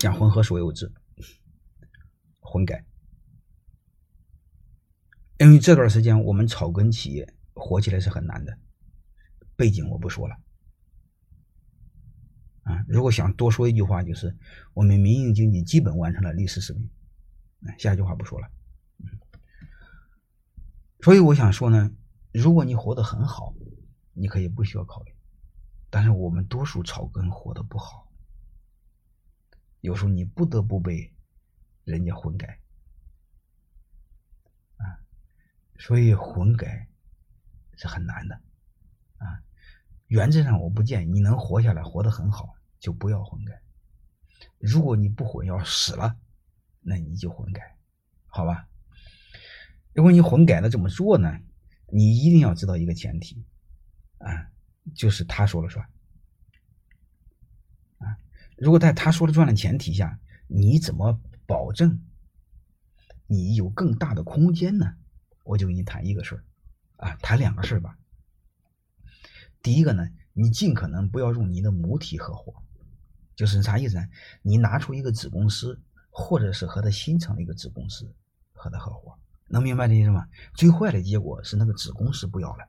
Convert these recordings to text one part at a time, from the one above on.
讲混合所有制，混改。因为这段时间我们草根企业火起来是很难的，背景我不说了。啊，如果想多说一句话，就是我们民营经济基本完成了历史使命。下一句话不说了。所以我想说呢，如果你活得很好，你可以不需要考虑。但是我们多数草根活得不好，有时候你不得不被人家混改。啊，所以混改是很难的。啊，原则上我不建议你能活下来，活得很好就不要混改。如果你不混要死了，那你就混改，好吧？如果你混改了怎么做呢？你一定要知道一个前提，啊，就是他说了算，如果在他说了赚的前提下，你怎么保证你有更大的空间呢？我就跟你谈一个事儿，啊，谈两个事儿吧。第一个呢，你尽可能不要用你的母体合伙，就是啥意思呢？你拿出一个子公司，或者是和他新成立一个子公司和他合伙。能明白这意思吗？最坏的结果是那个子公司不要了，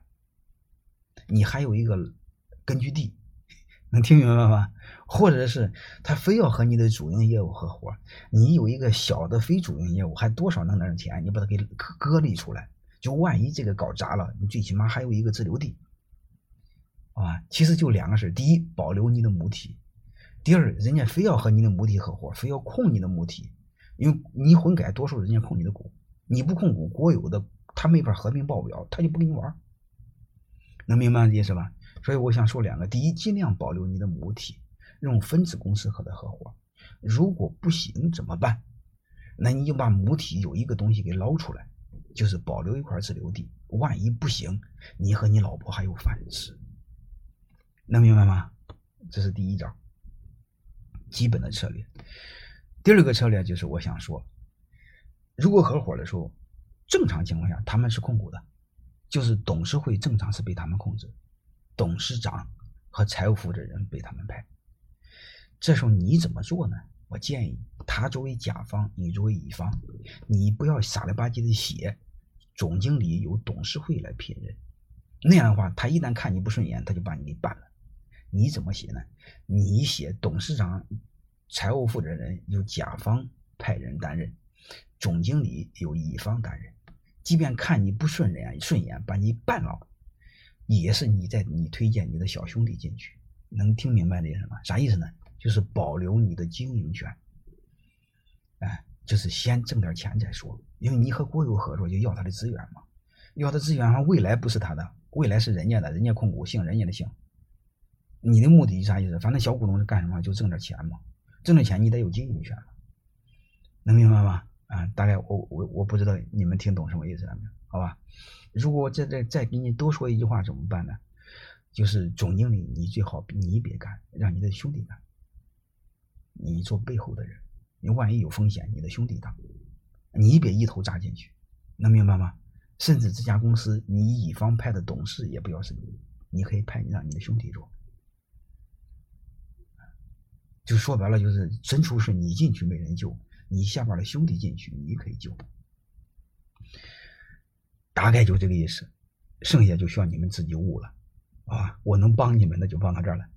你还有一个根据地，能听明白吗？或者是他非要和你的主营业务合伙，你有一个小的非主营业务，还多少能点钱，你把它给割割离出来，就万一这个搞砸了，你最起码还有一个自留地，啊，其实就两个事第一，保留你的母体；第二，人家非要和你的母体合伙，非要控你的母体，因为你混改，多数人家控你的股。你不控股国有的，他没法合并报表，他就不跟你玩，能明白这意思吧？所以我想说两个：第一，尽量保留你的母体，用分子公司和他合伙；如果不行怎么办？那你就把母体有一个东西给捞出来，就是保留一块自留地。万一不行，你和你老婆还有饭吃，能明白吗？这是第一招，基本的策略。第二个策略就是我想说。如果合伙的时候，正常情况下他们是控股的，就是董事会正常是被他们控制，董事长和财务负责人被他们派。这时候你怎么做呢？我建议他作为甲方，你作为乙方，你不要傻了吧唧的写总经理由董事会来聘任，那样的话他一旦看你不顺眼，他就把你给办了。你怎么写呢？你写董事长、财务负责人由甲方派人担任。总经理由乙方担任，即便看你不顺眼，顺眼把你办了，也是你在你推荐你的小兄弟进去，能听明白这什么啥意思呢？就是保留你的经营权，哎，就是先挣点钱再说，因为你和国有合作就要他的资源嘛，要他资源，未来不是他的，未来是人家的，人家控股姓人家的姓，你的目的是啥意思？反正小股东是干什么？就挣点钱嘛，挣点钱你得有经营权能明白吗？啊，大概我我我不知道你们听懂什么意思了没有？好吧，如果我再再再给你多说一句话怎么办呢？就是总经理，你最好你别干，让你的兄弟干，你做背后的人，你万一有风险，你的兄弟当，你别一头扎进去，能明白吗？甚至这家公司你乙方派的董事也不要是你，你可以派你让你的兄弟做，就说白了就是真出事你进去没人救。你下边的兄弟进去，你可以救，大概就这个意思，剩下就需要你们自己悟了，啊，我能帮你们的就帮到这儿了。